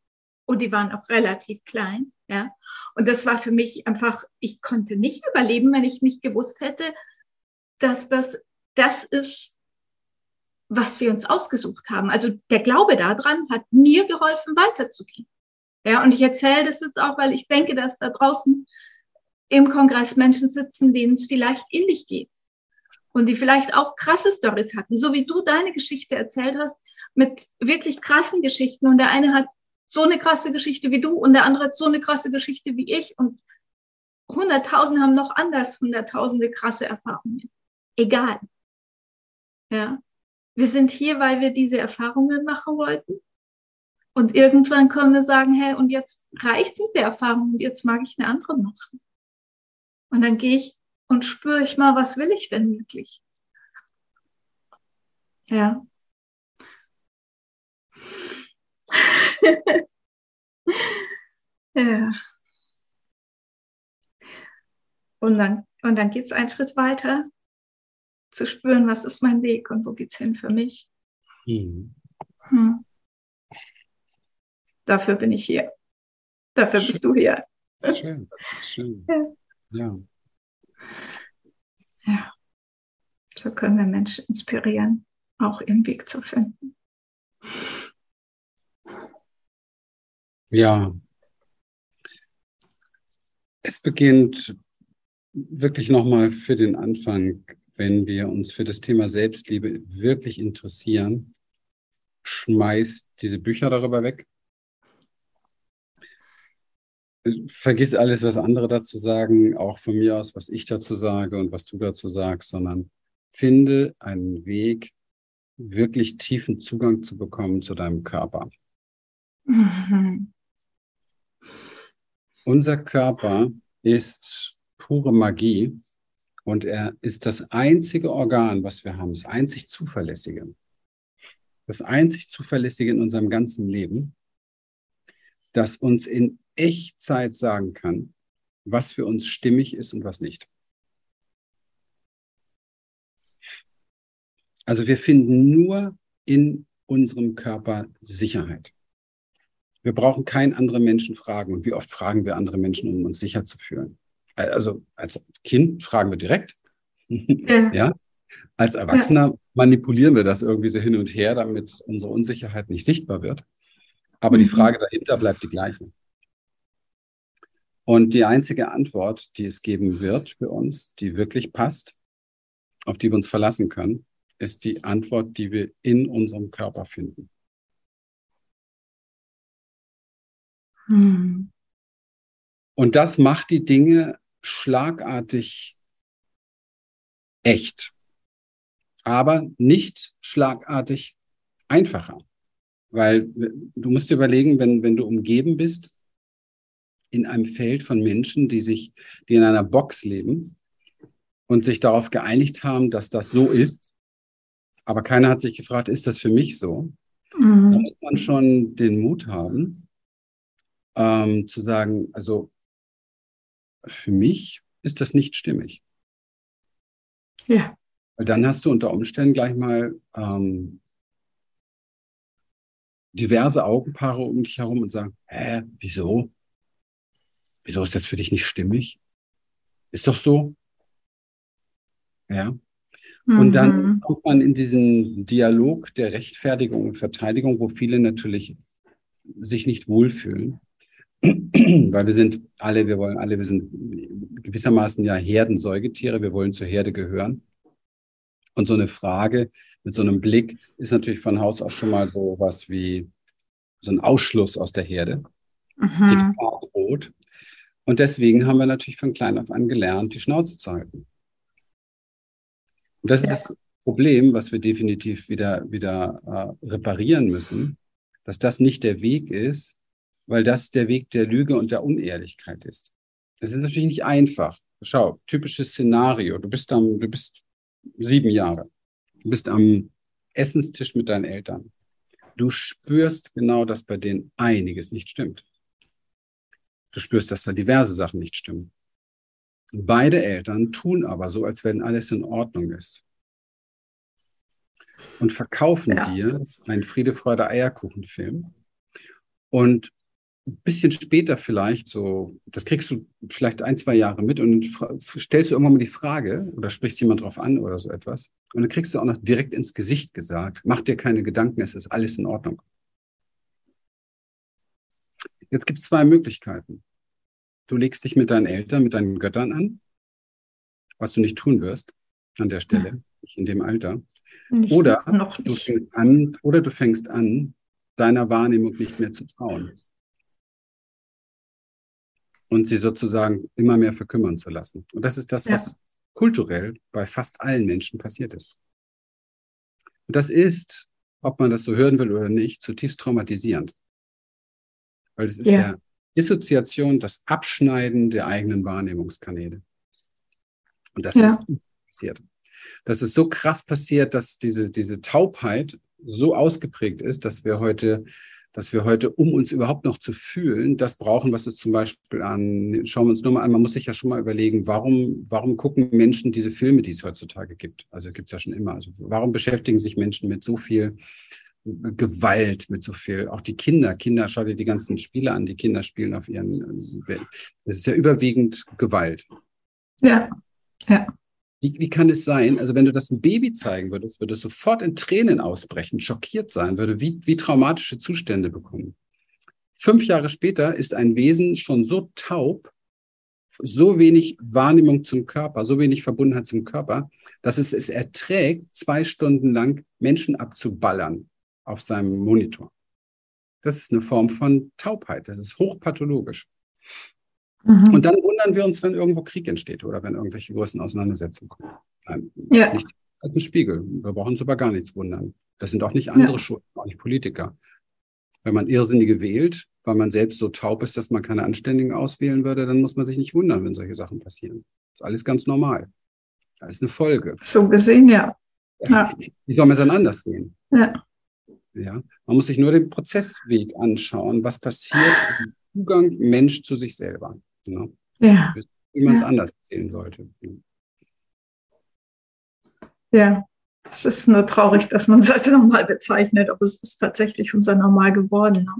A: Und die waren auch relativ klein. Ja. Und das war für mich einfach, ich konnte nicht überleben, wenn ich nicht gewusst hätte, dass das das ist, was wir uns ausgesucht haben. Also der Glaube daran hat mir geholfen, weiterzugehen. Ja, und ich erzähle das jetzt auch, weil ich denke, dass da draußen im Kongress Menschen sitzen, denen es vielleicht ähnlich geht. Und die vielleicht auch krasse Stories hatten, so wie du deine Geschichte erzählt hast, mit wirklich krassen Geschichten. Und der eine hat so eine krasse Geschichte wie du und der andere hat so eine krasse Geschichte wie ich. Und Hunderttausende haben noch anders Hunderttausende krasse Erfahrungen. Egal. Ja. Wir sind hier, weil wir diese Erfahrungen machen wollten. Und irgendwann können wir sagen, hey, und jetzt reicht diese Erfahrung und jetzt mag ich eine andere machen. Und dann gehe ich und spüre ich mal, was will ich denn wirklich? Ja. ja. Und dann, und dann geht es einen Schritt weiter zu spüren, was ist mein Weg und wo geht es hin für mich. Mhm. Hm. Dafür bin ich hier. Dafür schön. bist du hier. Schön, schön. Ja. ja. Ja. So können wir Menschen inspirieren, auch ihren Weg zu finden.
B: Ja. Es beginnt wirklich nochmal für den Anfang wenn wir uns für das Thema Selbstliebe wirklich interessieren, schmeißt diese Bücher darüber weg. Vergiss alles, was andere dazu sagen, auch von mir aus, was ich dazu sage und was du dazu sagst, sondern finde einen Weg, wirklich tiefen Zugang zu bekommen zu deinem Körper. Mhm. Unser Körper ist pure Magie und er ist das einzige Organ, was wir haben, das einzig zuverlässige. Das einzig zuverlässige in unserem ganzen Leben, das uns in Echtzeit sagen kann, was für uns stimmig ist und was nicht. Also wir finden nur in unserem Körper Sicherheit. Wir brauchen keinen anderen Menschen fragen. Und wie oft fragen wir andere Menschen, um uns sicher zu fühlen? also als Kind fragen wir direkt. Ja. ja? Als Erwachsener ja. manipulieren wir das irgendwie so hin und her, damit unsere Unsicherheit nicht sichtbar wird. Aber mhm. die Frage dahinter bleibt die gleiche. Und die einzige Antwort, die es geben wird für uns, die wirklich passt, auf die wir uns verlassen können, ist die Antwort, die wir in unserem Körper finden. Mhm. Und das macht die Dinge schlagartig echt, aber nicht schlagartig einfacher. Weil du musst dir überlegen, wenn, wenn du umgeben bist in einem Feld von Menschen, die sich, die in einer Box leben und sich darauf geeinigt haben, dass das so ist, aber keiner hat sich gefragt, ist das für mich so? Mhm. Da muss man schon den Mut haben, ähm, zu sagen, also für mich ist das nicht stimmig. Ja. Weil dann hast du unter Umständen gleich mal ähm, diverse Augenpaare um dich herum und sagen, hä, wieso? Wieso ist das für dich nicht stimmig? Ist doch so. Ja. Mhm. Und dann mhm. kommt man in diesen Dialog der Rechtfertigung und Verteidigung, wo viele natürlich sich nicht wohlfühlen. Weil wir sind alle, wir wollen alle, wir sind gewissermaßen ja Herdensäugetiere, wir wollen zur Herde gehören. Und so eine Frage mit so einem Blick ist natürlich von Haus aus schon mal so was wie so ein Ausschluss aus der Herde. Mhm. Die Gefahr Brot. Und deswegen haben wir natürlich von klein auf an gelernt, die Schnauze zu halten. Und das ja. ist das Problem, was wir definitiv wieder, wieder äh, reparieren müssen, dass das nicht der Weg ist, weil das der Weg der Lüge und der Unehrlichkeit ist. Das ist natürlich nicht einfach. Schau, typisches Szenario. Du bist am, du bist sieben Jahre. Du bist am Essenstisch mit deinen Eltern. Du spürst genau, dass bei denen einiges nicht stimmt. Du spürst, dass da diverse Sachen nicht stimmen. Beide Eltern tun aber so, als wenn alles in Ordnung ist. Und verkaufen ja. dir einen Friede, Freude, Eierkuchen-Film. Und ein bisschen später vielleicht, so, das kriegst du vielleicht ein, zwei Jahre mit und stellst du irgendwann mal die Frage oder sprichst jemand drauf an oder so etwas. Und dann kriegst du auch noch direkt ins Gesicht gesagt, mach dir keine Gedanken, es ist alles in Ordnung. Jetzt gibt es zwei Möglichkeiten. Du legst dich mit deinen Eltern, mit deinen Göttern an, was du nicht tun wirst an der Stelle, nicht in dem Alter. Nicht, oder, Du fängst an, oder du fängst an, deiner Wahrnehmung nicht mehr zu trauen. Und sie sozusagen immer mehr verkümmern zu lassen. Und das ist das, ja. was kulturell bei fast allen Menschen passiert ist. Und das ist, ob man das so hören will oder nicht, zutiefst traumatisierend. Weil es ist ja. der Dissoziation, das Abschneiden der eigenen Wahrnehmungskanäle. Und das ja. ist passiert. Das ist so krass passiert, dass diese, diese Taubheit so ausgeprägt ist, dass wir heute dass wir heute, um uns überhaupt noch zu fühlen, das brauchen, was es zum Beispiel an, schauen wir uns nur mal an, man muss sich ja schon mal überlegen, warum, warum gucken Menschen diese Filme, die es heutzutage gibt? Also gibt es ja schon immer. Also warum beschäftigen sich Menschen mit so viel Gewalt, mit so viel, auch die Kinder, Kinder, schau dir die ganzen Spiele an, die Kinder spielen auf ihren, das ist ja überwiegend Gewalt.
A: Ja, ja.
B: Wie, wie kann es sein? Also, wenn du das einem Baby zeigen würdest, würde es sofort in Tränen ausbrechen, schockiert sein, würde wie, wie traumatische Zustände bekommen. Fünf Jahre später ist ein Wesen schon so taub, so wenig Wahrnehmung zum Körper, so wenig Verbundenheit zum Körper, dass es es erträgt, zwei Stunden lang Menschen abzuballern auf seinem Monitor. Das ist eine Form von Taubheit. Das ist hochpathologisch. Mhm. Und dann wundern wir uns, wenn irgendwo Krieg entsteht oder wenn irgendwelche großen Auseinandersetzungen kommen. Nein, ja. Nicht als ein Spiegel. Wir brauchen uns über gar nichts wundern. Das sind auch nicht andere ja. Schulden, auch nicht Politiker. Wenn man Irrsinnige wählt, weil man selbst so taub ist, dass man keine Anständigen auswählen würde, dann muss man sich nicht wundern, wenn solche Sachen passieren. Das ist alles ganz normal. Das ist eine Folge.
A: So gesehen, ja.
B: ja. Wie soll man es dann anders sehen? Ja. ja. Man muss sich nur den Prozessweg anschauen, was passiert im Zugang Mensch zu sich selber. Ne? Ja. Wie man es ja. anders sehen sollte.
A: Ja, es ist nur traurig, dass man es als normal bezeichnet, aber es ist tatsächlich unser Normal geworden. Ne?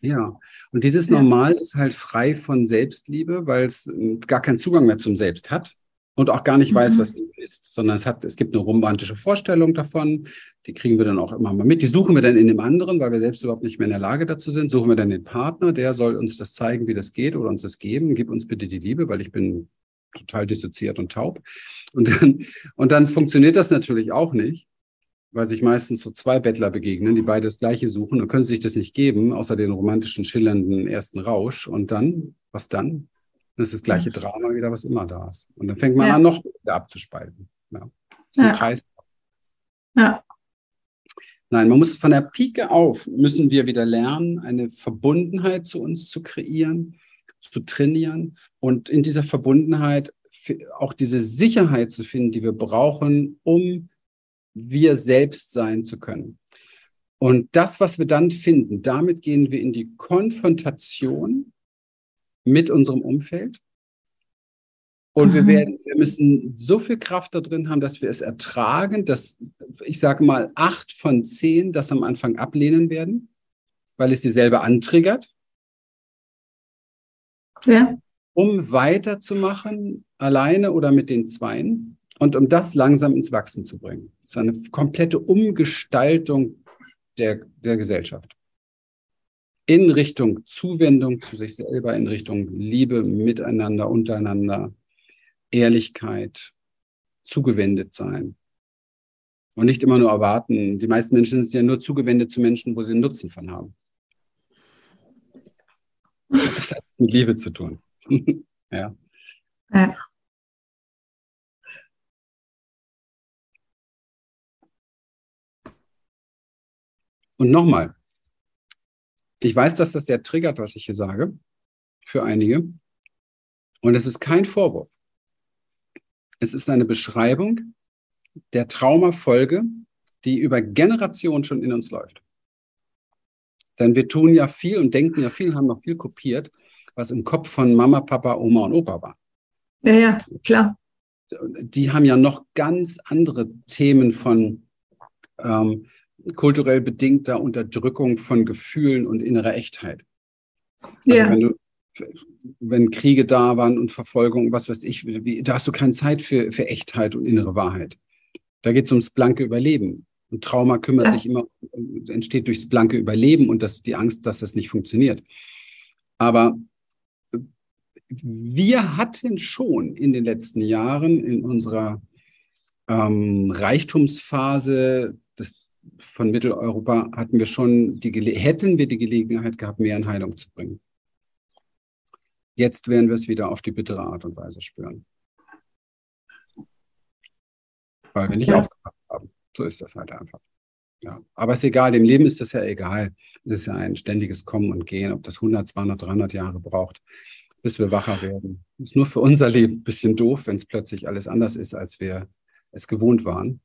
B: Ja, und dieses Normal ist halt frei von Selbstliebe, weil es gar keinen Zugang mehr zum Selbst hat und auch gar nicht mhm. weiß, was Liebe ist, sondern es hat, es gibt eine romantische Vorstellung davon, die kriegen wir dann auch immer mal mit, die suchen wir dann in dem anderen, weil wir selbst überhaupt nicht mehr in der Lage dazu sind, suchen wir dann den Partner, der soll uns das zeigen, wie das geht oder uns das geben, gib uns bitte die Liebe, weil ich bin total dissoziiert und taub. Und dann, und dann funktioniert das natürlich auch nicht, weil sich meistens so zwei Bettler begegnen, die beide das Gleiche suchen und können sich das nicht geben, außer den romantischen, schillernden ersten Rausch. Und dann, was dann? Das ist das gleiche Drama wieder, was immer da ist. Und dann fängt man ja. an, noch wieder abzuspalten. Ja. So ein ja. Kreis. Ja. Nein, man muss von der Pike auf, müssen wir wieder lernen, eine Verbundenheit zu uns zu kreieren, zu trainieren und in dieser Verbundenheit auch diese Sicherheit zu finden, die wir brauchen, um wir selbst sein zu können. Und das, was wir dann finden, damit gehen wir in die Konfrontation mit unserem Umfeld. Und wir werden, wir müssen so viel Kraft da drin haben, dass wir es ertragen, dass ich sage mal acht von zehn das am Anfang ablehnen werden, weil es dieselbe antriggert. Ja. Um weiterzumachen, alleine oder mit den Zweien und um das langsam ins Wachsen zu bringen. Das ist eine komplette Umgestaltung der, der Gesellschaft in Richtung Zuwendung zu sich selber, in Richtung Liebe miteinander, untereinander, Ehrlichkeit, zugewendet sein. Und nicht immer nur erwarten. Die meisten Menschen sind ja nur zugewendet zu Menschen, wo sie einen Nutzen von haben. Das hat mit Liebe zu tun. ja.
A: ja.
B: Und nochmal, ich weiß, dass das sehr triggert, was ich hier sage, für einige. Und es ist kein Vorwurf. Es ist eine Beschreibung der Traumafolge, die über Generationen schon in uns läuft. Denn wir tun ja viel und denken ja viel, haben noch viel kopiert, was im Kopf von Mama, Papa, Oma und Opa war.
A: Ja, ja, klar.
B: Die haben ja noch ganz andere Themen von ähm, kulturell bedingter Unterdrückung von Gefühlen und innerer Echtheit. Also ja. wenn, du, wenn Kriege da waren und Verfolgung, was weiß ich, wie, da hast du keine Zeit für, für Echtheit und innere Wahrheit. Da geht es ums blanke Überleben. Und Trauma kümmert ja. sich immer, entsteht durchs blanke Überleben und das, die Angst, dass das nicht funktioniert. Aber wir hatten schon in den letzten Jahren in unserer ähm, Reichtumsphase von Mitteleuropa hatten wir schon die hätten wir die Gelegenheit gehabt, mehr in Heilung zu bringen. Jetzt werden wir es wieder auf die bittere Art und Weise spüren. Weil wir nicht ja. aufgepasst haben. So ist das halt einfach. Ja. Aber es ist egal, dem Leben ist das ja egal. Es ist ja ein ständiges Kommen und Gehen, ob das 100, 200, 300 Jahre braucht, bis wir wacher werden. Ist nur für unser Leben ein bisschen doof, wenn es plötzlich alles anders ist, als wir es gewohnt waren.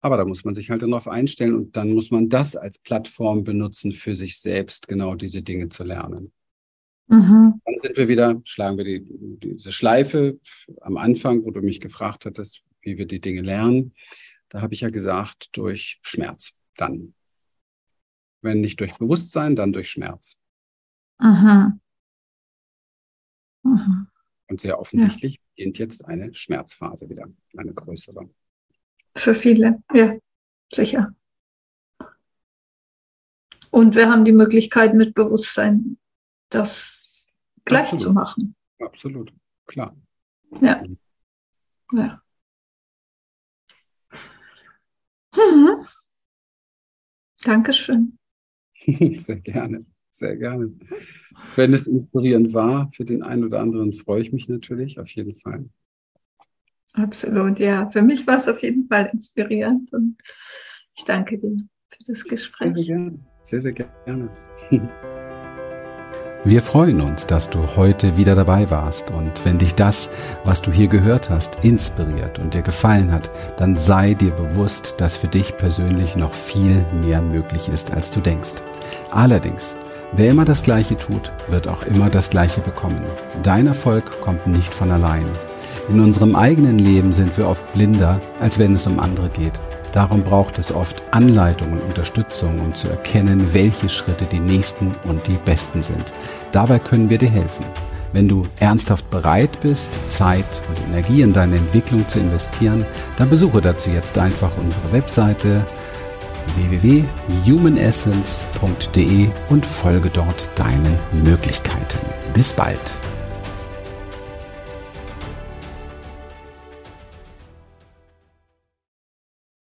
B: Aber da muss man sich halt darauf einstellen und dann muss man das als Plattform benutzen, für sich selbst genau diese Dinge zu lernen. Mhm. Dann sind wir wieder, schlagen wir die, diese Schleife am Anfang, wo du mich gefragt hattest, wie wir die Dinge lernen. Da habe ich ja gesagt, durch Schmerz dann. Wenn nicht durch Bewusstsein, dann durch Schmerz.
A: Aha. Aha.
B: Und sehr offensichtlich ja. beginnt jetzt eine Schmerzphase wieder, eine größere.
A: Für viele, ja, sicher. Und wir haben die Möglichkeit, mit Bewusstsein das gleich Absolut. zu machen.
B: Absolut, klar.
A: Ja. Ja. Mhm. Dankeschön.
B: Sehr gerne, sehr gerne. Wenn es inspirierend war für den einen oder anderen, freue ich mich natürlich auf jeden Fall.
A: Absolut, ja. Für mich war es auf jeden Fall inspirierend und ich danke dir für das Gespräch.
B: Sehr, sehr gerne. Sehr, sehr gerne.
C: Wir freuen uns, dass du heute wieder dabei warst und wenn dich das, was du hier gehört hast, inspiriert und dir gefallen hat, dann sei dir bewusst, dass für dich persönlich noch viel mehr möglich ist, als du denkst. Allerdings, wer immer das Gleiche tut, wird auch immer das Gleiche bekommen. Dein Erfolg kommt nicht von allein. In unserem eigenen Leben sind wir oft blinder, als wenn es um andere geht. Darum braucht es oft Anleitung und Unterstützung, um zu erkennen, welche Schritte die nächsten und die besten sind. Dabei können wir dir helfen. Wenn du ernsthaft bereit bist, Zeit und Energie in deine Entwicklung zu investieren, dann besuche dazu jetzt einfach unsere Webseite www.humanessence.de und folge dort deinen Möglichkeiten. Bis bald.